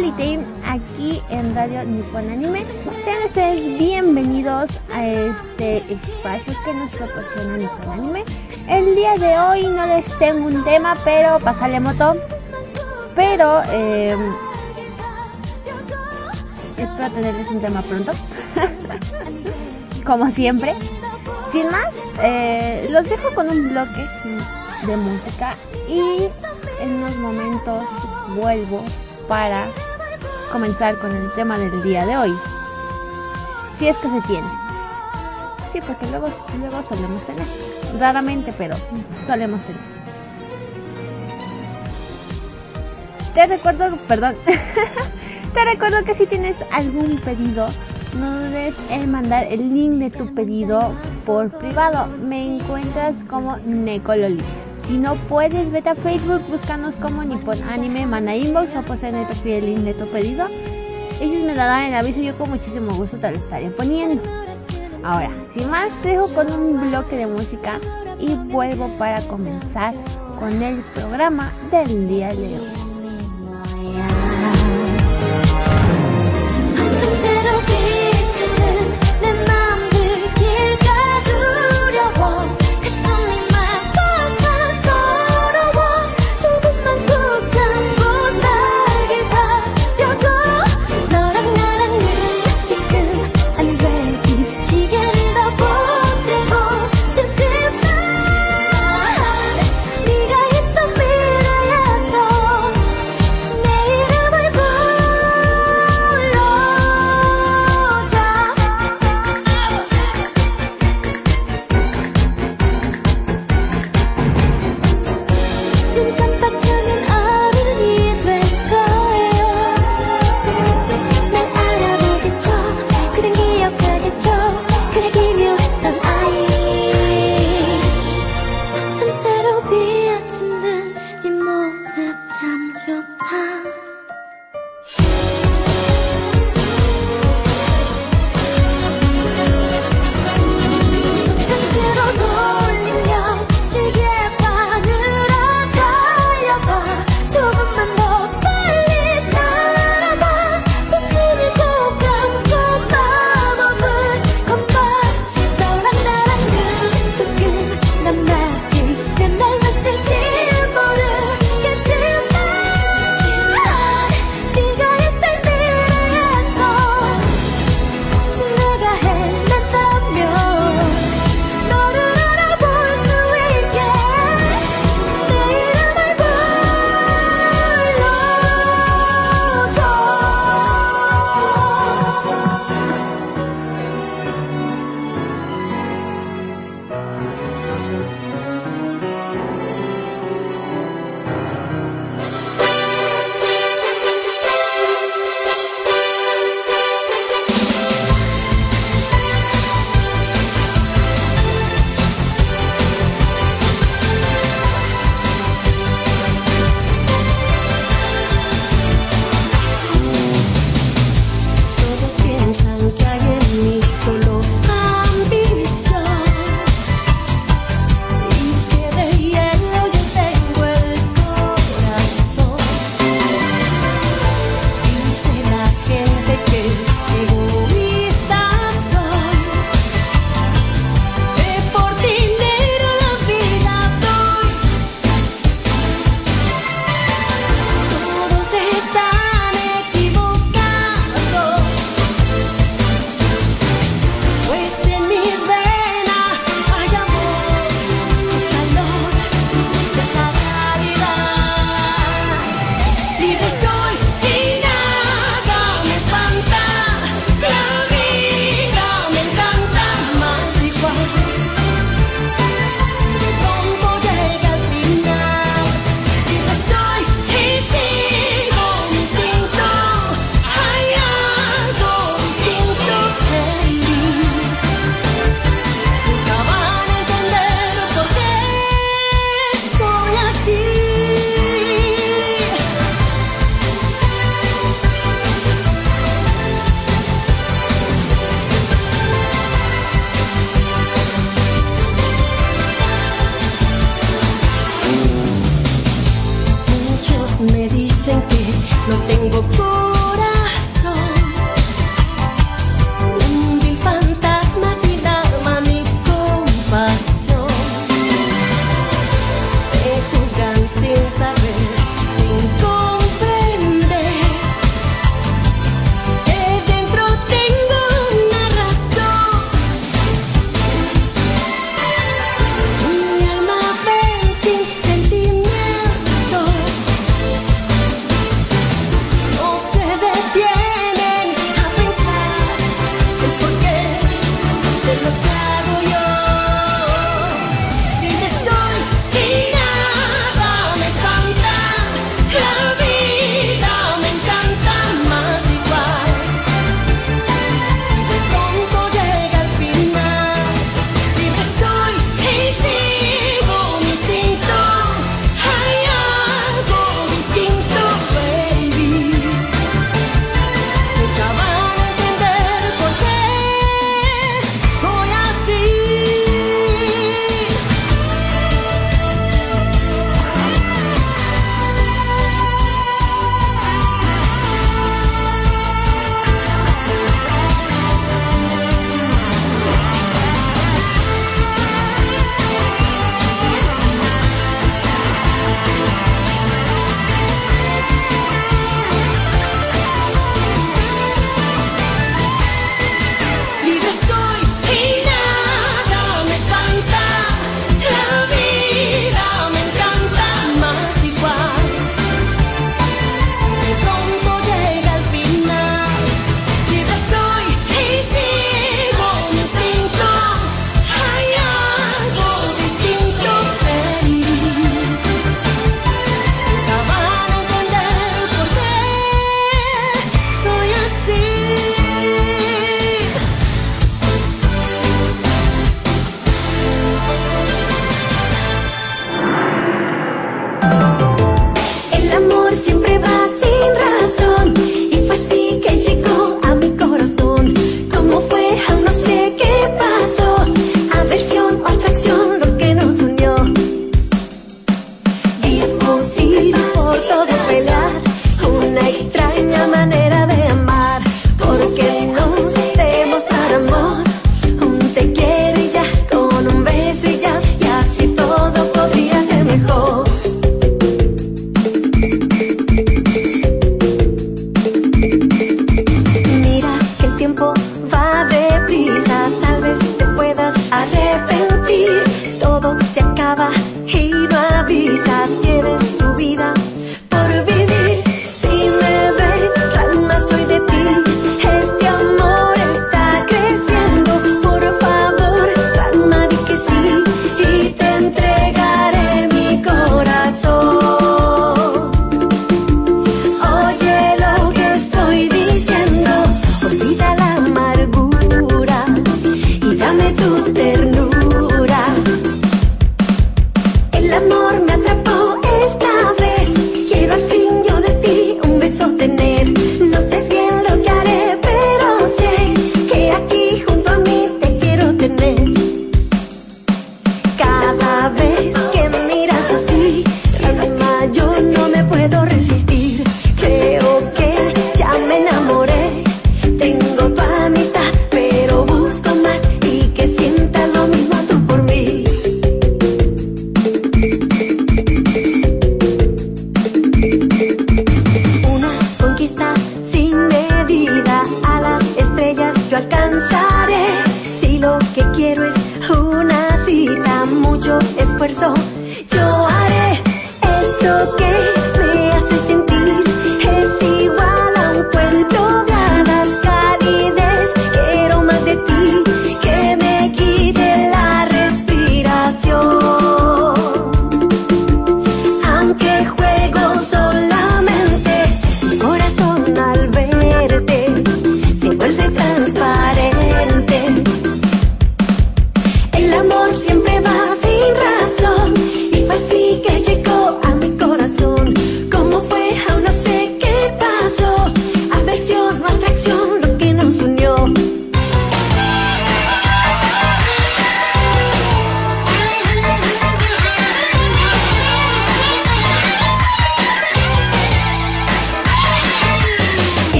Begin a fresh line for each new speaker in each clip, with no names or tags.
Lolitime aquí en Radio Nippon Anime. Sean ustedes bienvenidos a este espacio que nos proporciona Nippon Anime. El día de hoy no les tengo un tema, pero pasale moto. Pero eh, espero tenerles un tema pronto. Como siempre. Sin más, eh, los dejo con un bloque de música y en unos momentos vuelvo para comenzar con el tema del día de hoy. Si es que se tiene. Sí, porque luego, luego solemos tener. Raramente, pero solemos tener. Te recuerdo, perdón. Te recuerdo que si tienes algún pedido, no dudes en mandar el link de tu pedido por privado. Me encuentras como Necololi. Si no puedes, vete a Facebook, búscanos como Nippon Anime, manda inbox o posa en el perfil el link de tu pedido. Ellos me darán el aviso, yo con muchísimo gusto te lo estaré poniendo. Ahora, sin más, te dejo con un bloque de música y vuelvo para comenzar con el programa del día de hoy.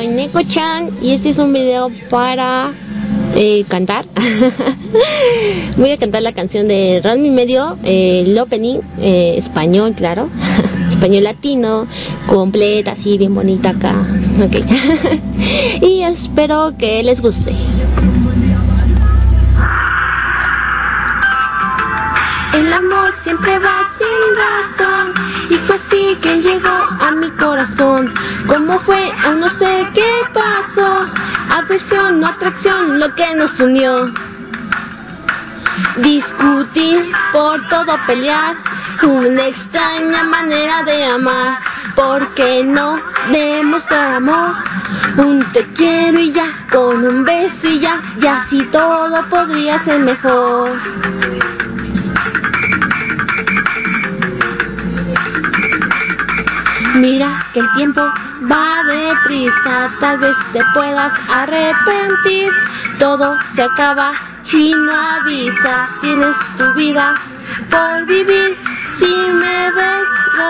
Soy Neko Chan y este es un video para eh, cantar. Voy a cantar la canción de Ranmi Medio, eh, el opening, eh, español, claro, español latino, completa, así bien bonita acá. Y espero que les guste. El amor siempre va sin razón y fue así que llegó a mi corazón. ¿Cómo fue? Aún no sé qué pasó. Aversión o atracción, lo que nos unió. Discutir, por todo pelear, una extraña manera de amar. ¿Por qué no demostrar amor? Un te quiero y ya, con un beso y ya, y así todo podría ser mejor. Mira que el tiempo va deprisa, tal vez te puedas arrepentir. Todo se acaba y no avisa, tienes tu vida por vivir. Si me ves,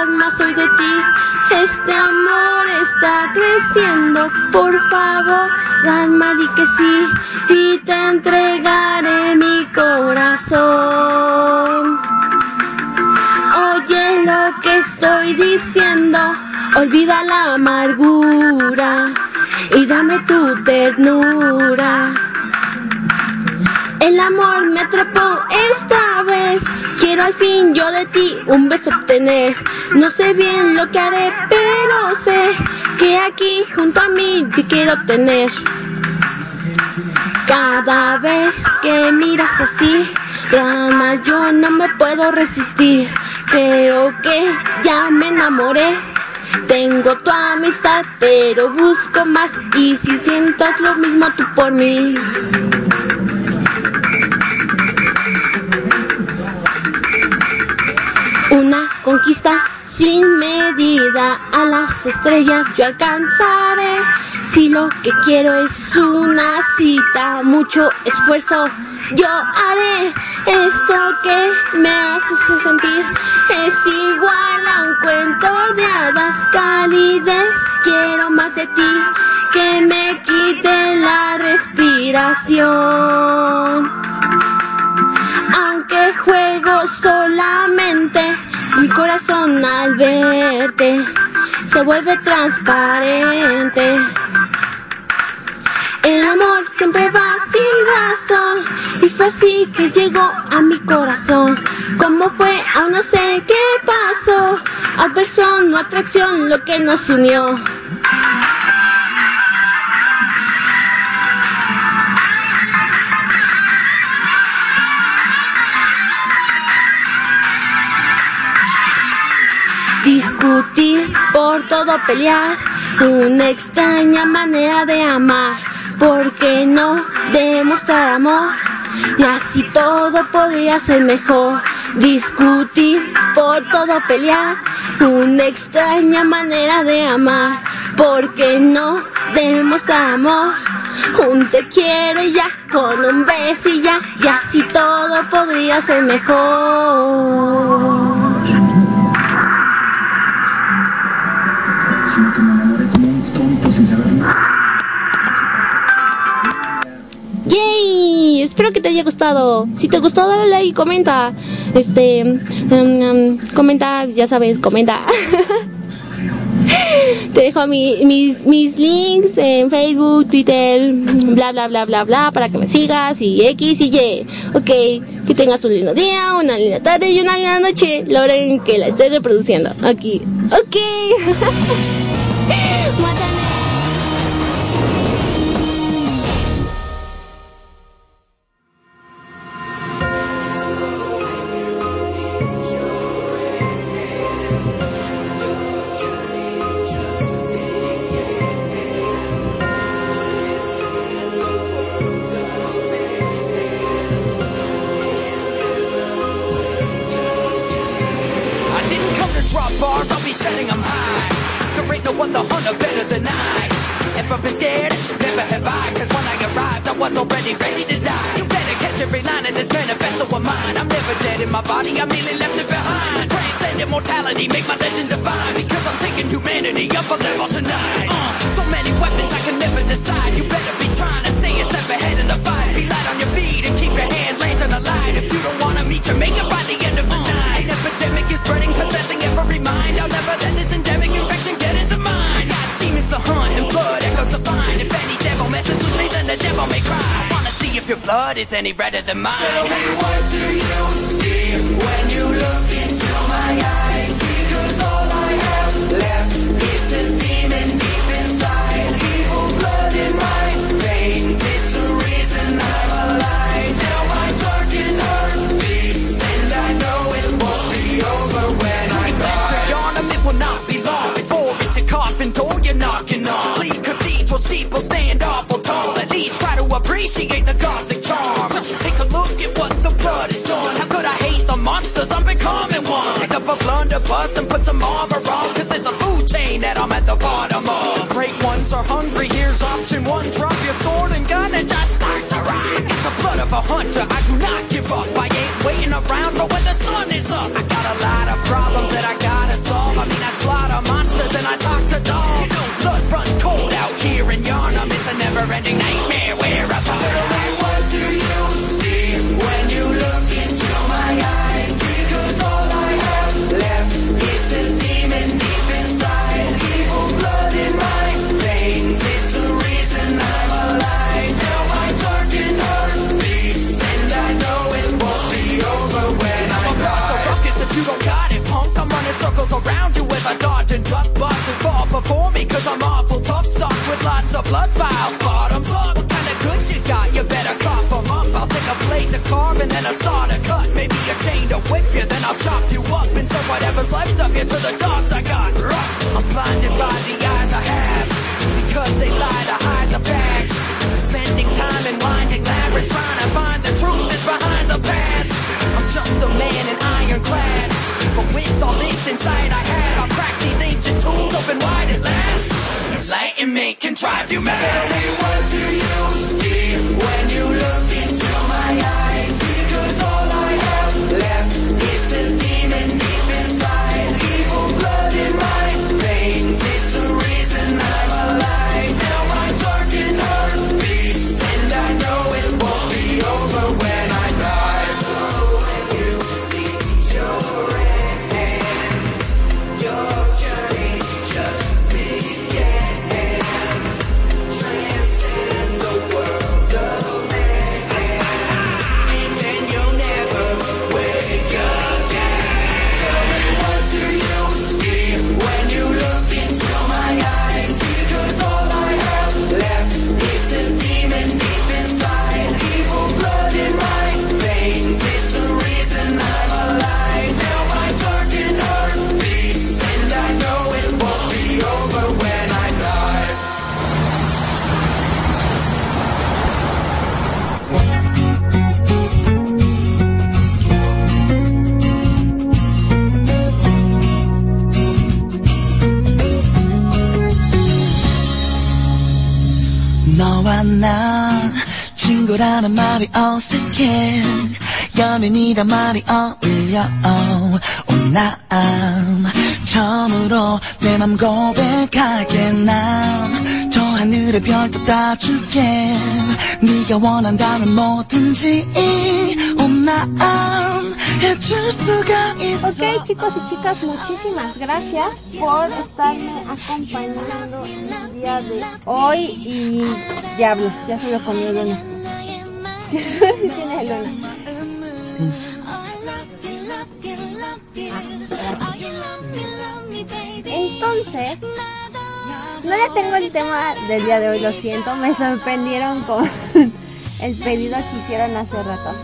más soy de ti. Este amor está creciendo, por favor, dan y que sí, y te entregaré mi corazón. Lo que estoy diciendo, olvida la amargura y dame tu ternura. El amor me atrapó esta vez, quiero al fin yo de ti un beso obtener. No sé bien lo que haré, pero sé que aquí junto a mí te quiero tener. Cada vez que miras así, drama yo no me puedo resistir. Creo que ya me enamoré. Tengo tu amistad, pero busco más. Y si sientas lo mismo tú por mí. Una conquista sin medida a las estrellas yo alcanzaré. Si lo que quiero es una cita, mucho esfuerzo yo haré Esto que me hace sentir es igual a un cuento de hadas calidez. Quiero más de ti que me quite la respiración. Aunque juego solamente, mi corazón al verte se vuelve transparente. El amor siempre va sin razón y fue así que llegó a mi corazón. ¿Cómo fue? Aún no sé qué pasó. Adversión o atracción lo que nos unió. Discutir, por todo pelear, una extraña manera de amar. ¿Por qué no demostrar amor? Y así todo podría ser mejor. Discutir, por todo pelear, una extraña manera de amar. ¿Por qué no demostrar amor? Un te quiero ya, con un beso ya, y así todo podría ser mejor. Espero que te haya gustado. Si te gustó, dale like comenta. Este, um, um, comenta, ya sabes, comenta. te dejo mi, mis, mis links en Facebook, Twitter, bla, bla, bla, bla, bla, para que me sigas y X y Y. Ok, que tengas un lindo día, una linda tarde y una linda noche, la hora en que la estés reproduciendo. Aquí. Ok.
carve and a saw to cut. Maybe a chain to whip you, then I'll chop you up. So whatever's left of you to the dogs I got. I'm blinded by the eyes I have. Because they lie to hide the facts. Spending time in winding labyrinths trying to find the truth is behind the past. I'm just a man in ironclad. But with all this insight I had, I'll crack these ancient tombs open wide at last. Enlightenment can drive you mad. Tell me what do you see when you look into
친구라는 말이 어색해 연인이란 말이 어울려 오남 처음으로 내 맘 고백할게 난 저 하늘의 별도 따줄게 네가 원한다면 뭐든지 오남 해줄
Ok chicos y chicas, muchísimas gracias por estarme acompañando el día de hoy y diablos, ya se lo comió Entonces, no les tengo el tema del día de hoy, lo siento, me sorprendieron con el pedido que hicieron hace rato.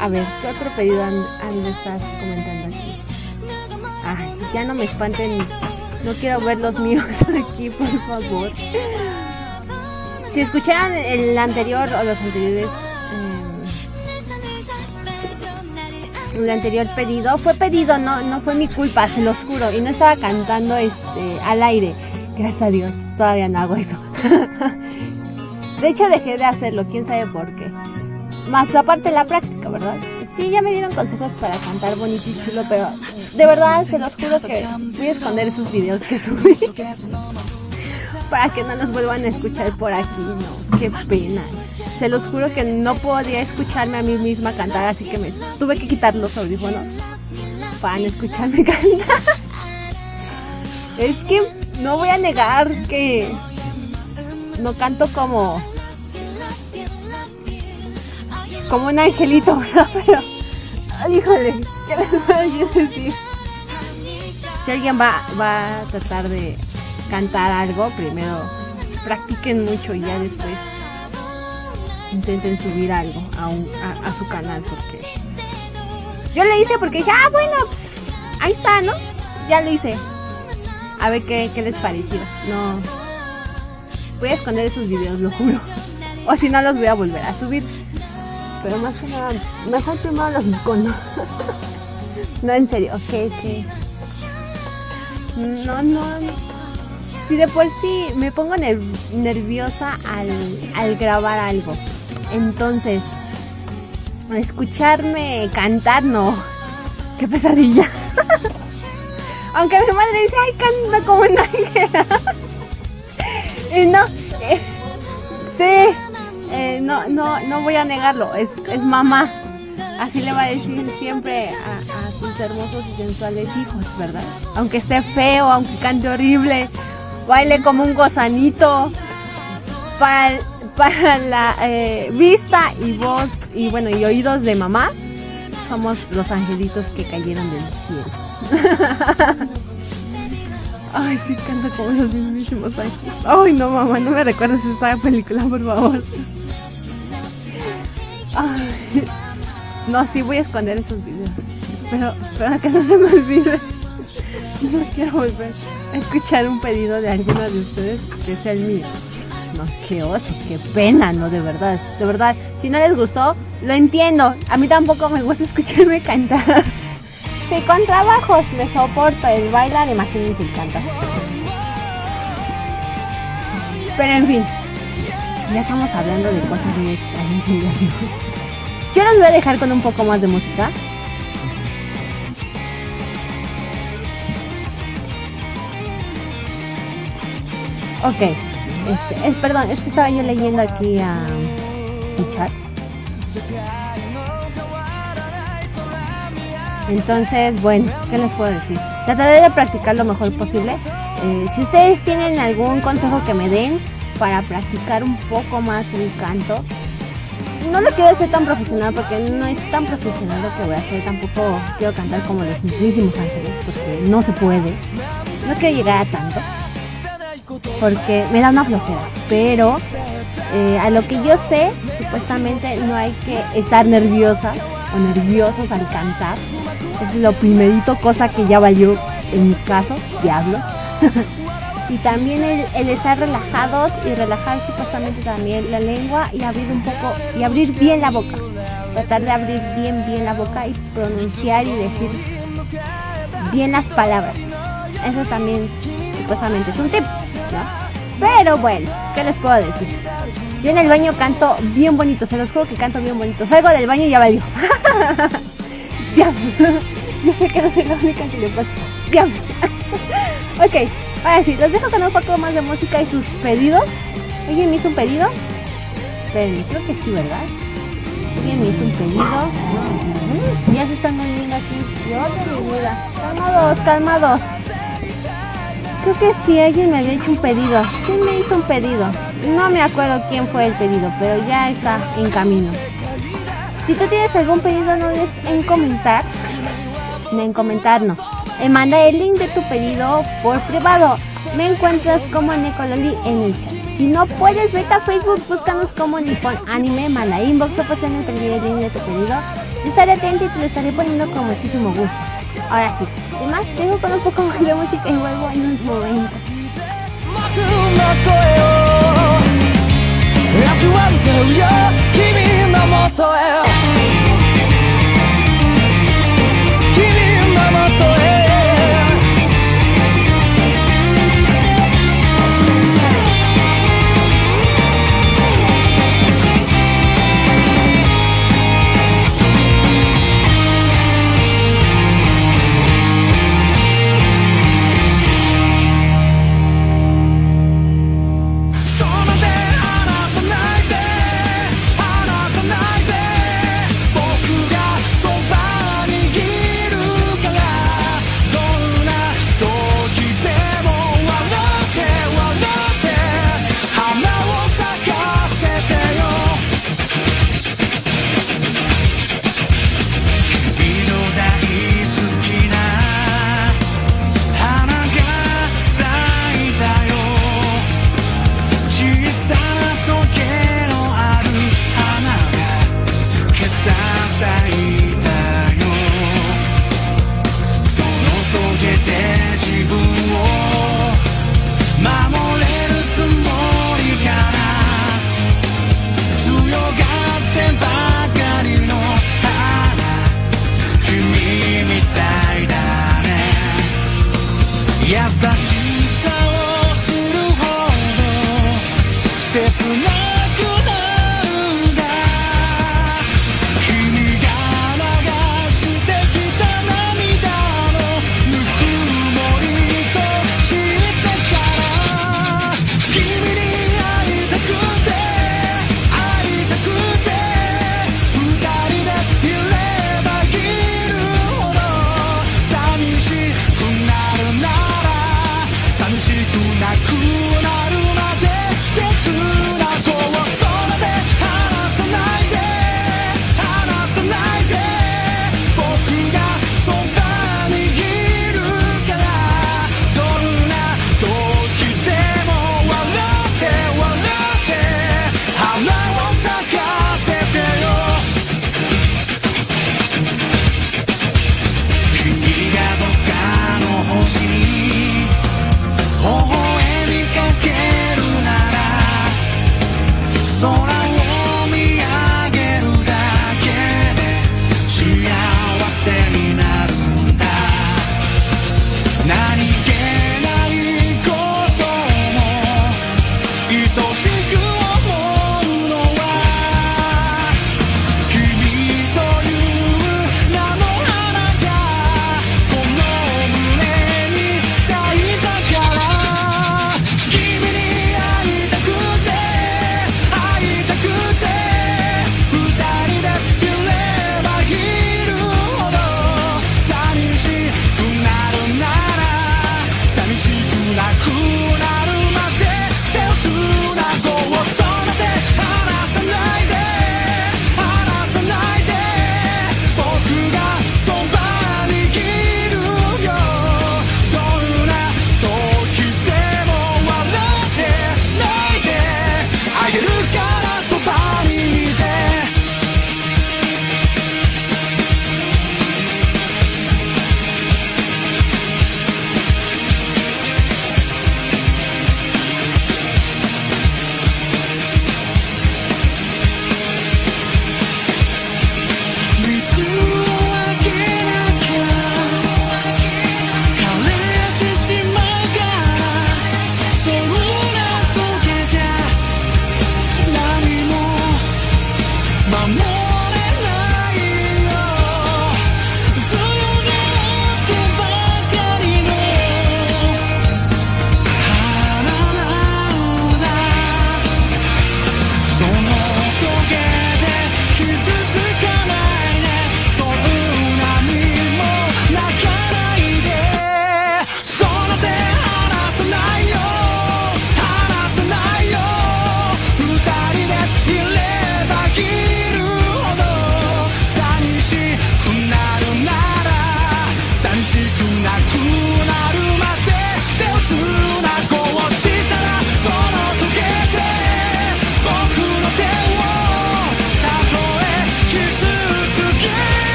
A ver, ¿qué otro pedido han, estar comentando aquí? Ay, ya no me espanten, no quiero ver los míos aquí, por favor. Si escucharon el anterior o los anteriores, eh, el anterior pedido, fue pedido, no, no fue mi culpa, se los juro, y no estaba cantando este al aire. Gracias a Dios, todavía no hago eso. De hecho dejé de hacerlo, quién sabe por qué. Más aparte la práctica, ¿verdad? Sí, ya me dieron consejos para cantar bonito y chulo, pero de verdad se los juro que voy a esconder esos videos que subí. para que no nos vuelvan a escuchar por aquí, no, qué pena. Se los juro que no podía escucharme a mí misma cantar, así que me tuve que quitar los audífonos para no escucharme cantar. Es que no voy a negar que no canto como como un angelito, ¿verdad? Pero, híjole, ¿qué les voy a decir? Si alguien va, va a tratar de cantar algo, primero practiquen mucho y ya después intenten subir algo a, su canal porque yo le hice porque dije, ah, bueno, pues, ahí está, ¿no? Ya lo hice. A ver qué, les pareció. No. Voy a esconder esos videos, lo juro. O si no, los voy a volver a subir. Pero más que nada, mejor primero los iconos. no, en serio, ok, ok. No, no. Si de por sí me pongo ner- nerviosa al, grabar algo. Entonces, escucharme cantar, no. Qué pesadilla. Aunque mi madre dice, ay, canta como y no, eh, sí, eh, no, no, no voy a negarlo, es, es mamá. Así le va a decir siempre a sus hermosos y sensuales hijos, ¿verdad? Aunque esté feo, aunque cante horrible, baile como un gozanito. Para, para la eh, vista y voz y bueno y oídos de mamá, somos los angelitos que cayeron del cielo. Ay, sí, canta como los mismísimos ángeles. Ay, no, mamá, no me recuerdes esa película, por favor. No, sí, voy a esconder esos videos. Espero, espero que no se me olvide. No quiero volver a escuchar un pedido de alguno de ustedes que sea el mío. No, qué oso, qué pena, no, de verdad, de verdad. Si no les gustó, lo entiendo. A mí tampoco me gusta escucharme cantar. Sí, con trabajos me soporto el bailar, imagínense el cantar. Pero en fin, ya estamos hablando de cosas muy extrañas y amigos. Yo los voy a dejar con un poco más de música. Ok, este, es, perdón, es que estaba yo leyendo aquí a mi chat. Entonces, bueno, ¿qué les puedo decir? Trataré de practicar lo mejor posible. Eh, si ustedes tienen algún consejo que me den para practicar un poco más el canto, no lo quiero hacer tan profesional porque no es tan profesional lo que voy a hacer. Tampoco quiero cantar como los mismísimos ángeles porque no se puede. No quiero llegar a tanto porque me da una flojera. Pero eh, a lo que yo sé, supuestamente no hay que estar nerviosas o nerviosos al cantar. Es lo primerito, cosa que ya valió en mi caso, diablos. y también el, el estar relajados y relajar supuestamente también la lengua y abrir un poco y abrir bien la boca. Tratar de abrir bien, bien la boca y pronunciar y decir bien las palabras. Eso también supuestamente es un tip,
Pero bueno, ¿qué les puedo decir? Yo en el baño canto bien bonito, se los juro que canto bien bonito. Salgo del baño y ya valió. Diablos. Yo sé que no soy la única que le pasa. Diablos. ok, ahora sí, los dejo con un poco más de música y sus pedidos. ¿Alguien me hizo un pedido? Esperen, creo que sí, ¿verdad? ¿Alguien me hizo un pedido? Mm, ya se están moviendo aquí. Y otra Calmados, calmados. Creo que sí, alguien me había hecho un pedido. ¿Quién me hizo un pedido? No me acuerdo quién fue el pedido, pero ya está en camino. Si tú tienes algún pedido, no dudes en comentar. En comentar, no. Manda el link de tu pedido por privado. Me encuentras como Necololi en el chat. Si no puedes, vete a Facebook, búscanos como Nippon Anime, manda inbox o pues en el link de tu pedido. Estaré atento y te lo estaré poniendo con muchísimo gusto. Ahora sí, sin más, dejo con un poco más de música y vuelvo en unos momentos.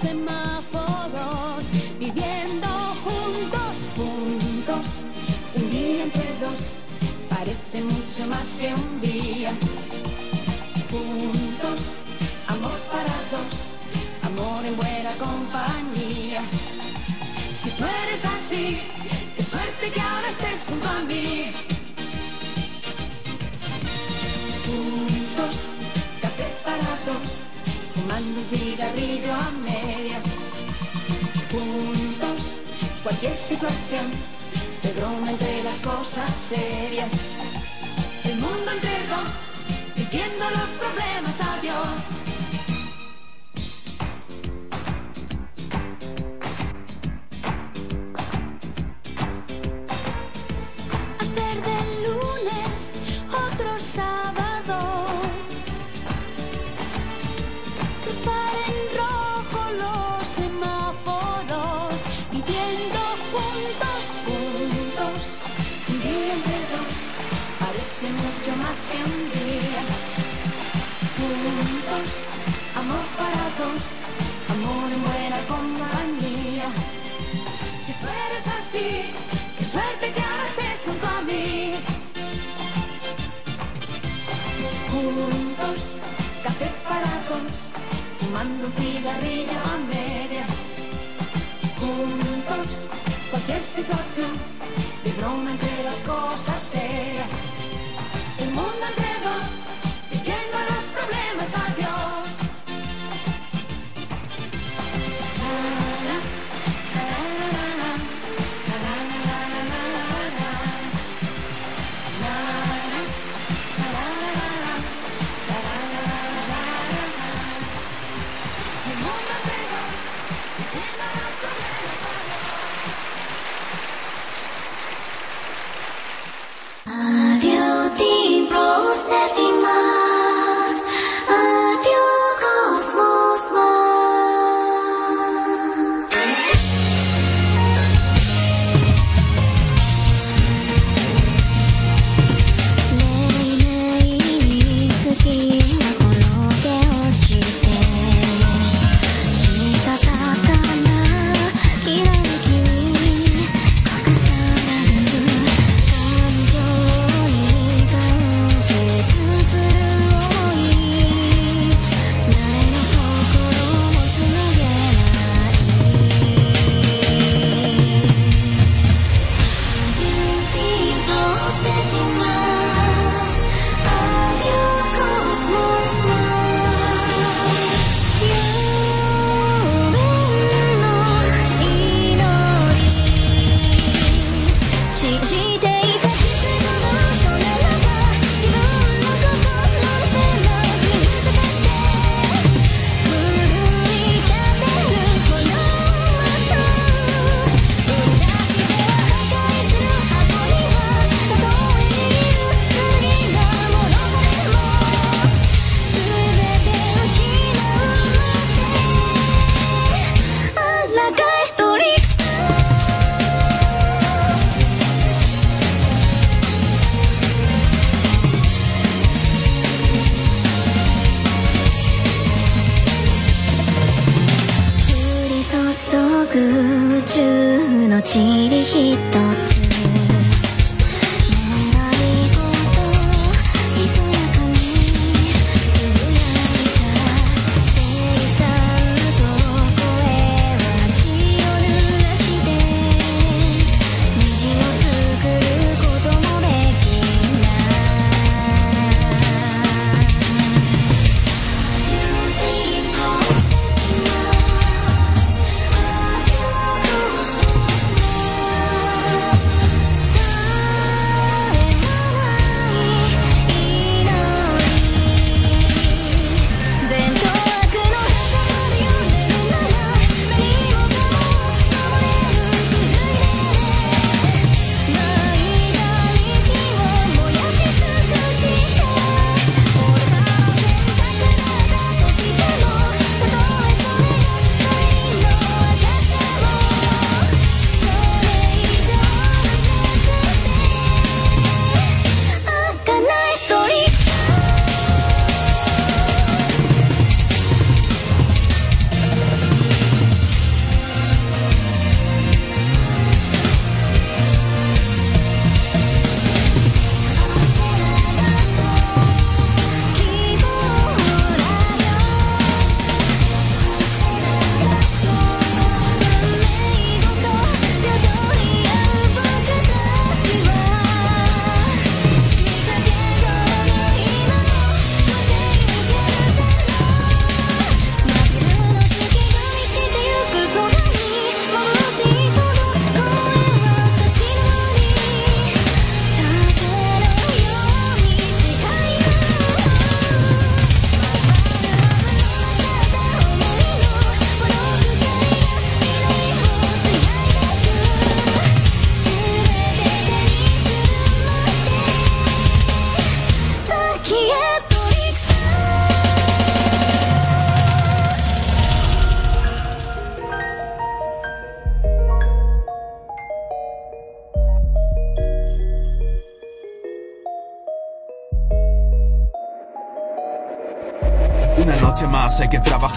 semáforos, viviendo juntos, juntos, un día entre dos, parece mucho más que un día. Juntos, amor para dos, amor en buena compañía. Si tú eres así, qué suerte que ahora estés junto a mí. Juntos, café para dos fumando un cigarrillo a medias. Juntos, cualquier situación, de broma entre las cosas serias. El mundo entre dos, diciendo los problemas adiós. fumando un cigarrillo a medias. Juntos, cualquier situación, de broma entre las cosas serias. El mundo entre dos.
空中
の塵一つ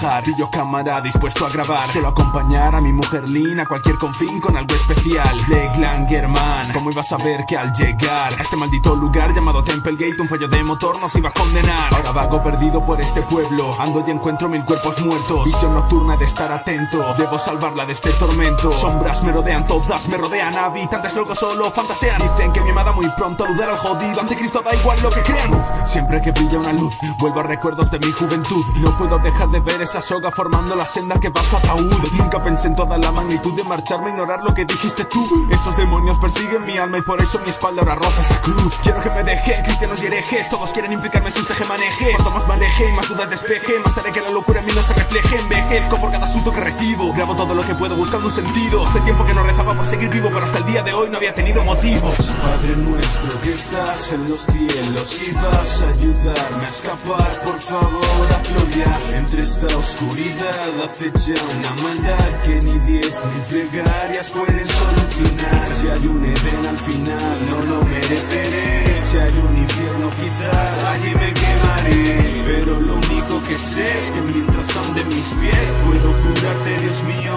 trabajar cámara dispuesto a grabar. Solo acompañar a mi mujer Lina A cualquier confín con algo especial. De Glangerman ¿Cómo iba a saber que al llegar A este maldito lugar llamado Templegate Un fallo de motor nos iba a condenar Ahora vago perdido por este pueblo. Ando y encuentro mil cuerpos muertos. Visión nocturna de estar atento. Debo salvarla de este tormento. Sombras me rodean todas Me rodean. Habitantes locos solo fantasean. Dicen que mi amada muy pronto aludará al jodido Anticristo. Da igual lo que crean. Siempre que brilla una luz Vuelvo a recuerdos de mi juventud. No puedo dejar de ver esa soga formando la senda que va a su ataúd. Nunca pensé en toda la magnitud de marcharme Ignorar lo que dijiste tú. Esos demonios persiguen mi alma Y por eso mi espalda ahora roza esta cruz. Quiero que me dejen cristianos y herejes Todos quieren implicarme en sus tejemanejes Cuanto más me aleje, más dudas despeje Más haré que la locura en mí no se refleje. Envejezco por cada susto que recibo Grabo todo lo que puedo buscando un sentido. Hace tiempo que no rezaba por seguir vivo Pero hasta el día de hoy no había tenido motivos. Padre nuestro que estás en los cielos Si vas a ayudarme a escapar Por favor hazlo ya Entre esta oscuridad acecha una maldad Que ni diez ni plegarias pueden solucionar. Si hay un Edén al final no lo mereceré. Si hay un infierno quizás allí me quemaré. Pero lo único que sé es que mientras ande mis pies Puedo jurarte Dios mío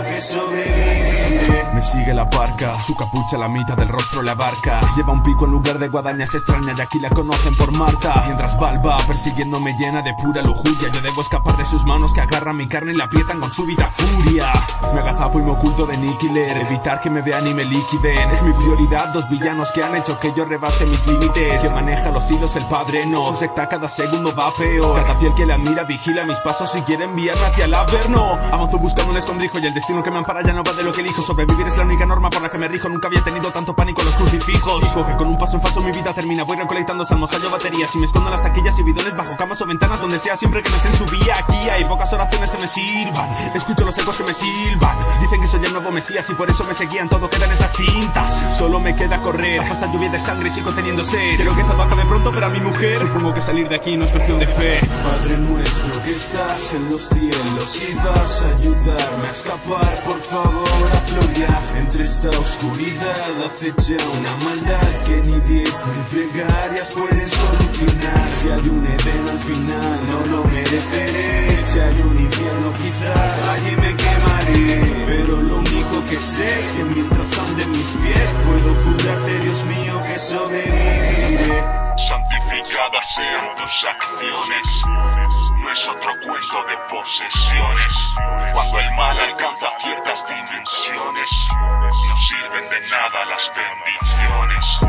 Sigue la barca, su capucha la mitad del rostro le abarca. Lleva un pico en lugar de guadañas extrañas y aquí la conocen por Marta. Mientras Balba persiguiéndome llena de pura lujuria Yo debo escapar de sus manos que agarran mi carne y la aprietan con súbita furia. Me agazapo y me oculto de Nikiler Evitar que me vean y me liquiden. Es mi prioridad, dos villanos que han hecho que yo rebase mis límites. Que maneja los hilos el padre no. Su secta cada segundo va peor. Cada fiel que le admira vigila mis pasos y quiere enviarme hacia el averno. Avanzo buscando un escondrijo y el destino que me ampara ya no va de lo que elijo. Sobrevivir es la única norma por la que me rijo. Nunca había tenido tanto pánico en los crucifijos. Dijo que con un paso en falso mi vida termina. Voy recolectando salmos, hallo baterías. Y me escondo en las taquillas y bidones bajo camas o ventanas Donde sea siempre que no esté en Aquí hay pocas oraciones que me sirvan. Escucho los ecos que me silban. Dicen que soy el nuevo mesías y por eso me seguían. Todo queda en estas cintas. Solo me queda correr. Bajo esta lluvia de sangre y sigo teniendo sed. Quiero que todo acabe pronto pero a mi mujer. Supongo que salir de aquí no es cuestión de fe. Padre nuestro que estás en los cielos Si vas a ayudarme a escapar por favor hazlo ya Entre esta oscuridad acecha una maldad Que ni diez mil plegarias pueden solucionar. Si hay un Edén al final no lo mereceré. Si hay un infierno quizás allí me quemaré. Pero lo único que sé es que mientras ande mis pies puedo jurarte, Dios mío, que sobreviviré.
Santificadas sean tus acciones. No es otro cuento de posesiones. Cuando el mal alcanza ciertas dimensiones, no sirven de nada las bendiciones.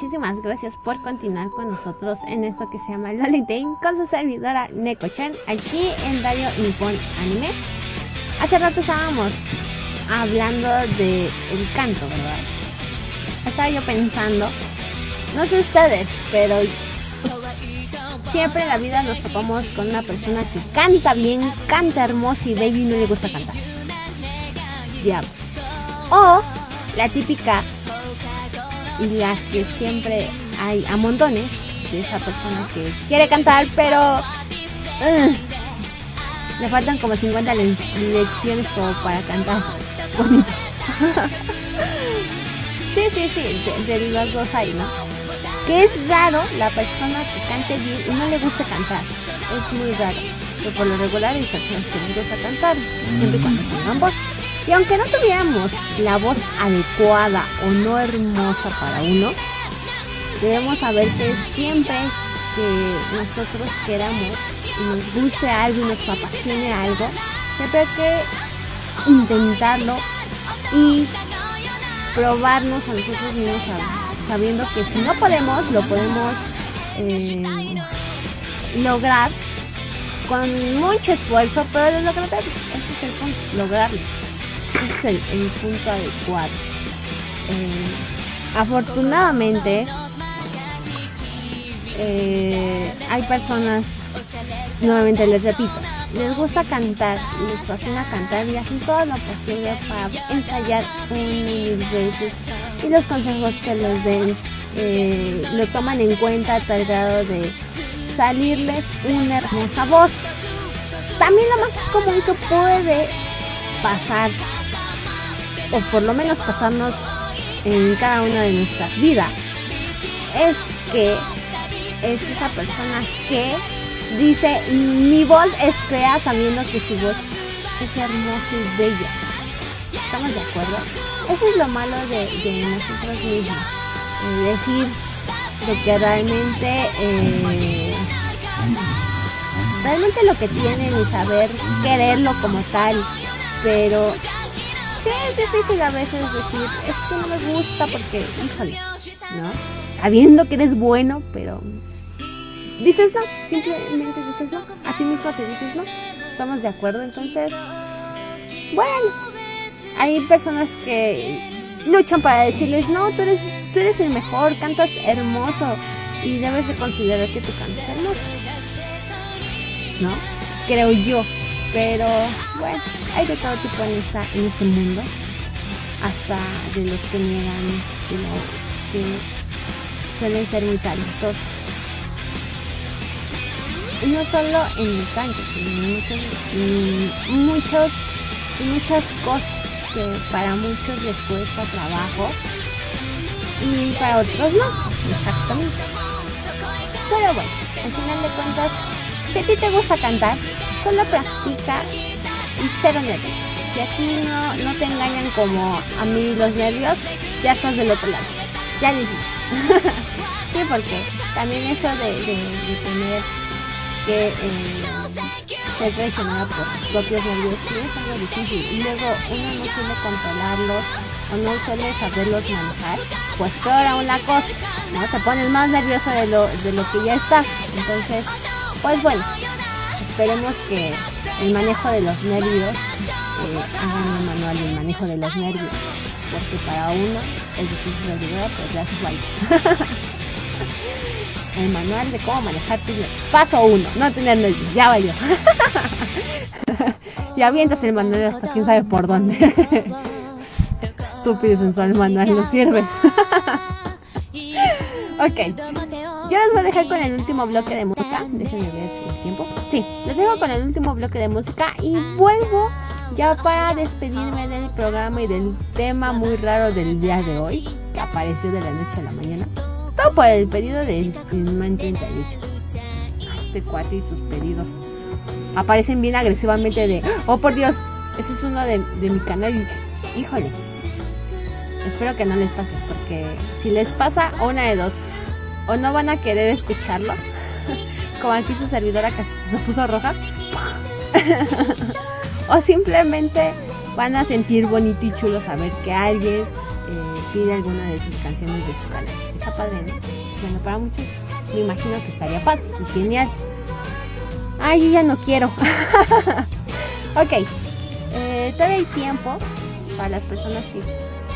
Muchísimas gracias por continuar con nosotros en esto que se llama Lolitane con su servidora Neko-chan aquí en Radio Nippon Anime. Hace rato estábamos hablando de el canto, ¿verdad? Estaba yo pensando, no sé ustedes, pero siempre en la vida nos topamos con una persona que canta bien, canta hermoso y bello y no le gusta cantar. O la típica y la que siempre hay a montones de esa persona que quiere cantar, pero ugh, le faltan como 50 le- lecciones como para cantar bonito. sí, sí, sí, de, de los dos hay, ¿no? Que es raro la persona que cante bien y no le gusta cantar. Es muy raro. Pero por lo regular hay personas que les gusta cantar, siempre y cuando tengan voz. Y aunque no tuviéramos la voz adecuada o no hermosa para uno, debemos saber que siempre que nosotros queramos y nos guste algo y nos apasione algo, siempre hay que intentarlo y probarnos a nosotros mismos sab- sabiendo que si no podemos, lo podemos eh, lograr con mucho esfuerzo, pero lo. Ese es el punto, lograrlo. Es el, el punto adecuado. Eh, afortunadamente, eh, hay personas, nuevamente les repito, les gusta cantar, les fascina cantar y hacen todo lo posible para ensayar mil veces y los consejos que les den eh, lo toman en cuenta a tal grado de salirles una hermosa voz. También lo más común que puede pasar, o por lo menos pasarnos en cada una de nuestras vidas, es que es esa persona que dice mi voz es fea sabiendo que su voz es hermosa y bella. ¿Estamos de acuerdo? Eso es lo malo de, de nosotros mismos. Eh, decir de que realmente eh, realmente lo que tienen y saber quererlo como tal. Pero sí es difícil a veces decir, esto no me gusta porque, híjole, ¿no? Sabiendo que eres bueno, pero dices no, simplemente dices no, a ti mismo te dices no, estamos de acuerdo, entonces, bueno, hay personas que luchan para decirles no, tú eres, tú eres el mejor, cantas hermoso y debes de considerar que tú cantas hermoso, ¿no? Creo yo, pero bueno, hay de todo tipo en esta, en este mundo, hasta de los que niegan que, no- que suelen ser muy talentosos no solo en el canto, sino en muchos, en muchos, en muchas cosas que para muchos les cuesta trabajo y para otros no, exactamente. Pero bueno, al final de cuentas, si a ti te gusta cantar, solo practica y cero nervios. Si aquí no, no te engañan como a mí los nervios, ya estás del otro lado. Ya lo hiciste. sí, porque también eso de, de- tener que eh, ser traicionada por sus propios nervios sí es algo difícil y luego uno no suele controlarlos o no suele saberlos manejar pues peor aún la cosa no te pones más nervioso de lo de lo que ya está entonces pues bueno esperemos que el manejo de los nervios eh, hagan un manual del manejo de los nervios porque para uno es difícil de olvidar pues le hace falta el manual de cómo manejar tus nervios. Paso uno, no tener nervios, ya valió. y avientas el manual hasta quién sabe por dónde. Estúpido y sensual manual, no sirves. ok, yo les voy a dejar con el último bloque de música. Déjenme ver el tiempo. Sí, les dejo con el último bloque de música y vuelvo ya para despedirme del programa y del tema muy raro del día de hoy que apareció de la noche a la mañana. Todo por el pedido de Cinman 38. Este cuate y sus pedidos aparecen bien agresivamente de, oh por Dios, ese es uno de, de mi canal y, híjole. Espero que no les pase, porque si les pasa, una de dos. O no van a querer escucharlo, como aquí su servidora que se puso roja. o simplemente van a sentir bonito y chulo saber que alguien eh, pide alguna de sus canciones de su canal. Está padre, ¿no? Bueno, para muchos me imagino que estaría padre y genial. Ay, yo ya no quiero. ok, eh, todavía hay tiempo para las personas que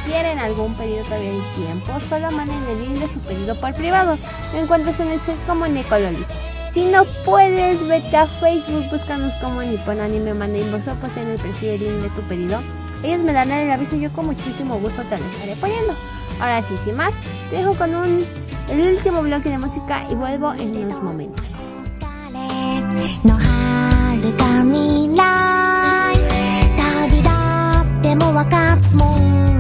quieren algún pedido, todavía hay tiempo. Solo manden el link de su pedido por privado. Encuentras en el chat como Necololi. Si no puedes, vete a Facebook, búscanos como Nippon Anime, manda inbox o posta en el perfil el link de tu pedido. Ellos me darán el aviso y yo con muchísimo gusto te lo estaré poniendo. Ahora sí, sin más, te dejo con un, el último bloque de música y vuelvo en unos momentos.
の遥か未来旅立っても分かつもん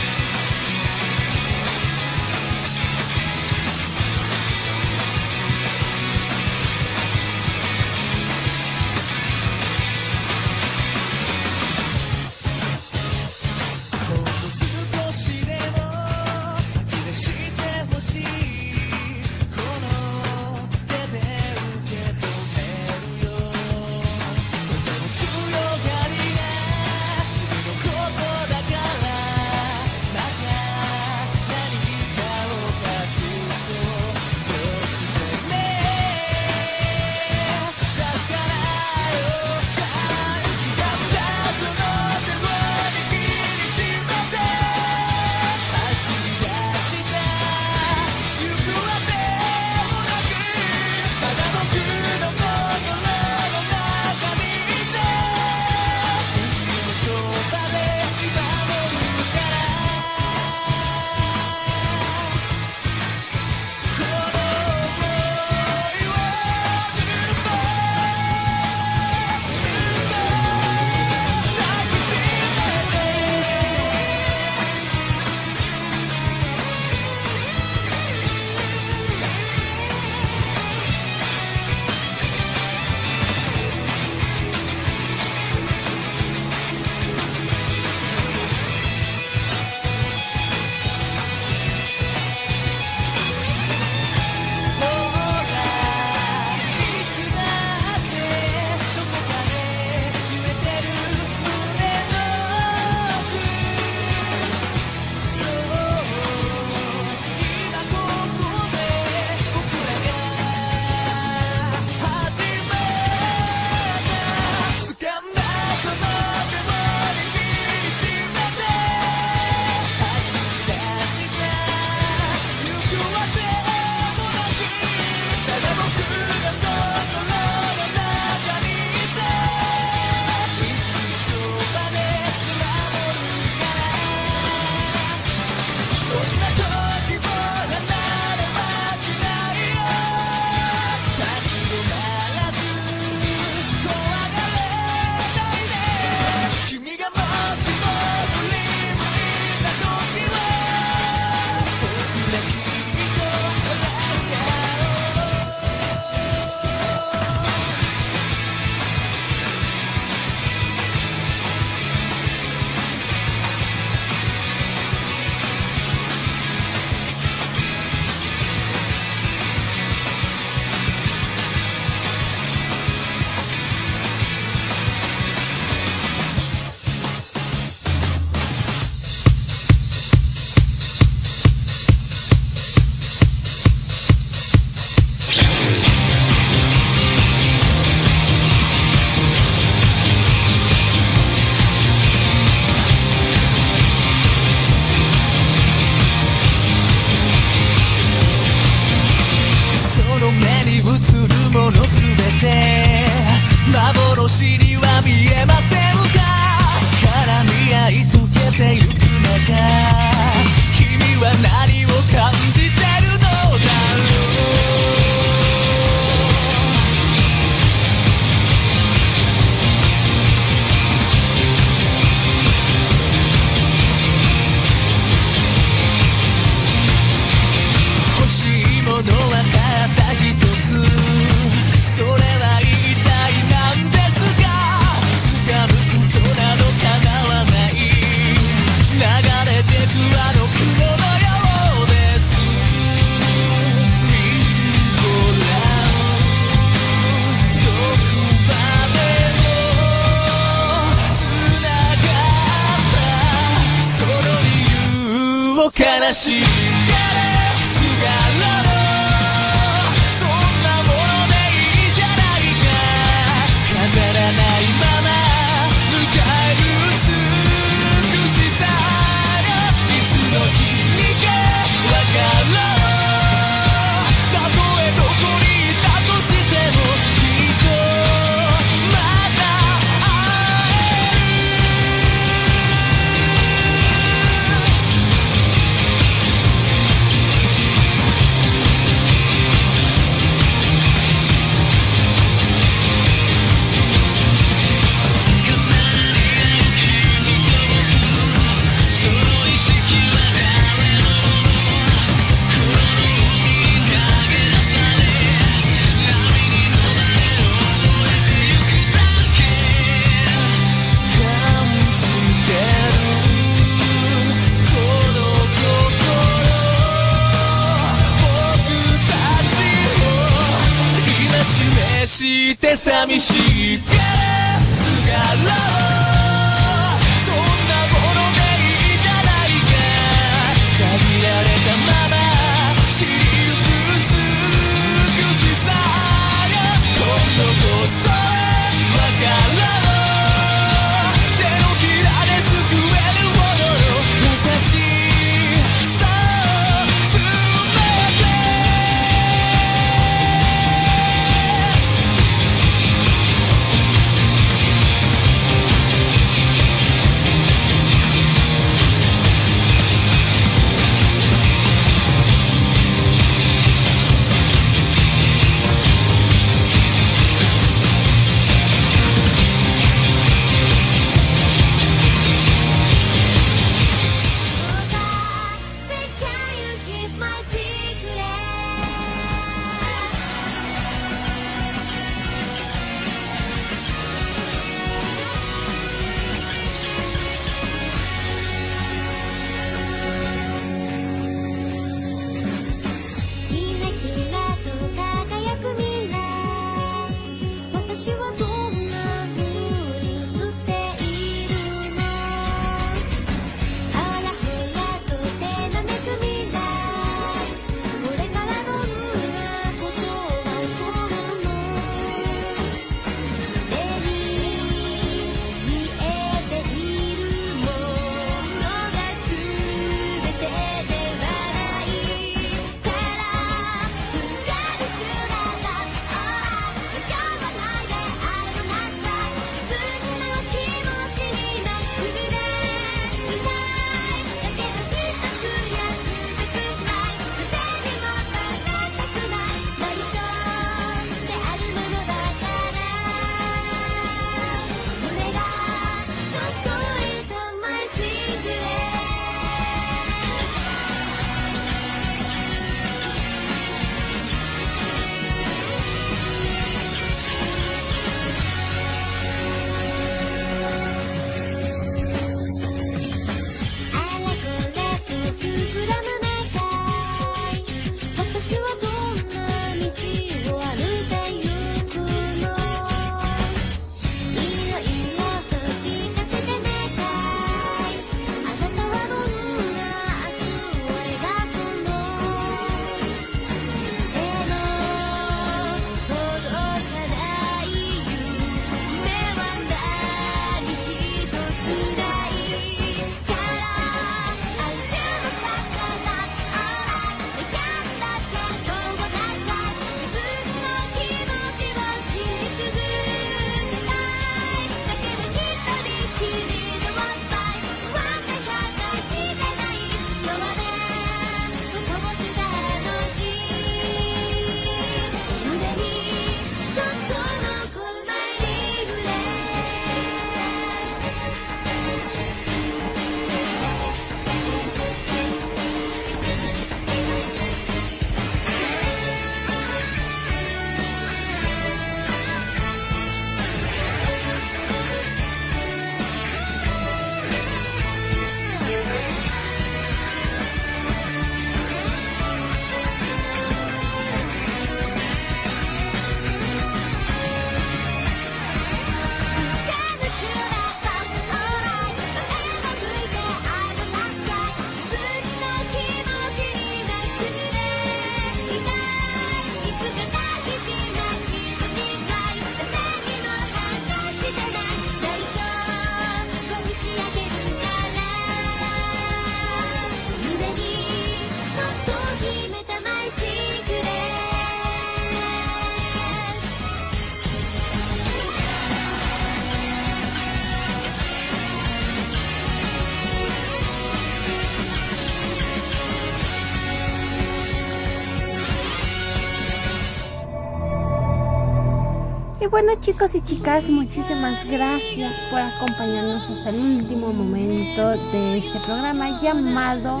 Y bueno chicos y chicas, muchísimas gracias por acompañarnos hasta el último momento de este programa llamado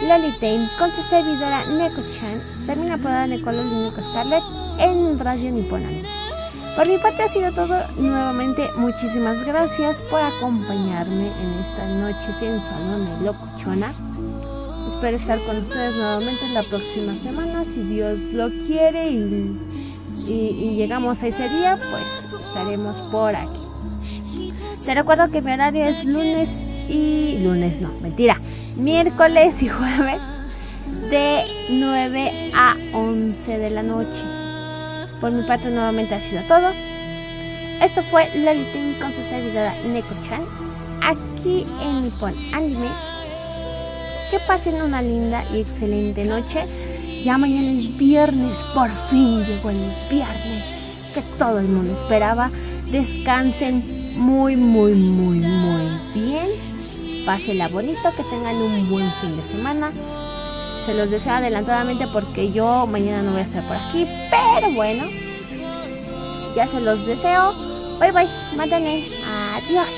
Lolitame con su servidora Neko-chan, también apodada Nicole Nico Scarlett en Radio Nippon Anime. Por mi parte ha sido todo. Nuevamente, muchísimas gracias por acompañarme en esta noche sensual de locuchona. Espero estar con ustedes nuevamente la próxima semana, si Dios lo quiere y, y- llegamos a ese día, pues estaremos por aquí. Te recuerdo que mi horario es lunes y lunes no, mentira, miércoles y jueves de 9 a 11 de la noche. Por mi parte nuevamente ha sido todo. Esto fue Lolitin con su servidora Neko-chan aquí en Nippon Anime. Que pasen una linda y excelente noche. Ya mañana es viernes, por fin llegó el viernes que todo el mundo esperaba. Descansen muy, muy, muy, muy bien. Pásenla bonito, que tengan un buen fin de semana. Se los deseo adelantadamente porque yo mañana no voy a estar por aquí. Pero bueno, ya se los deseo. Bye bye, mátane. Adiós.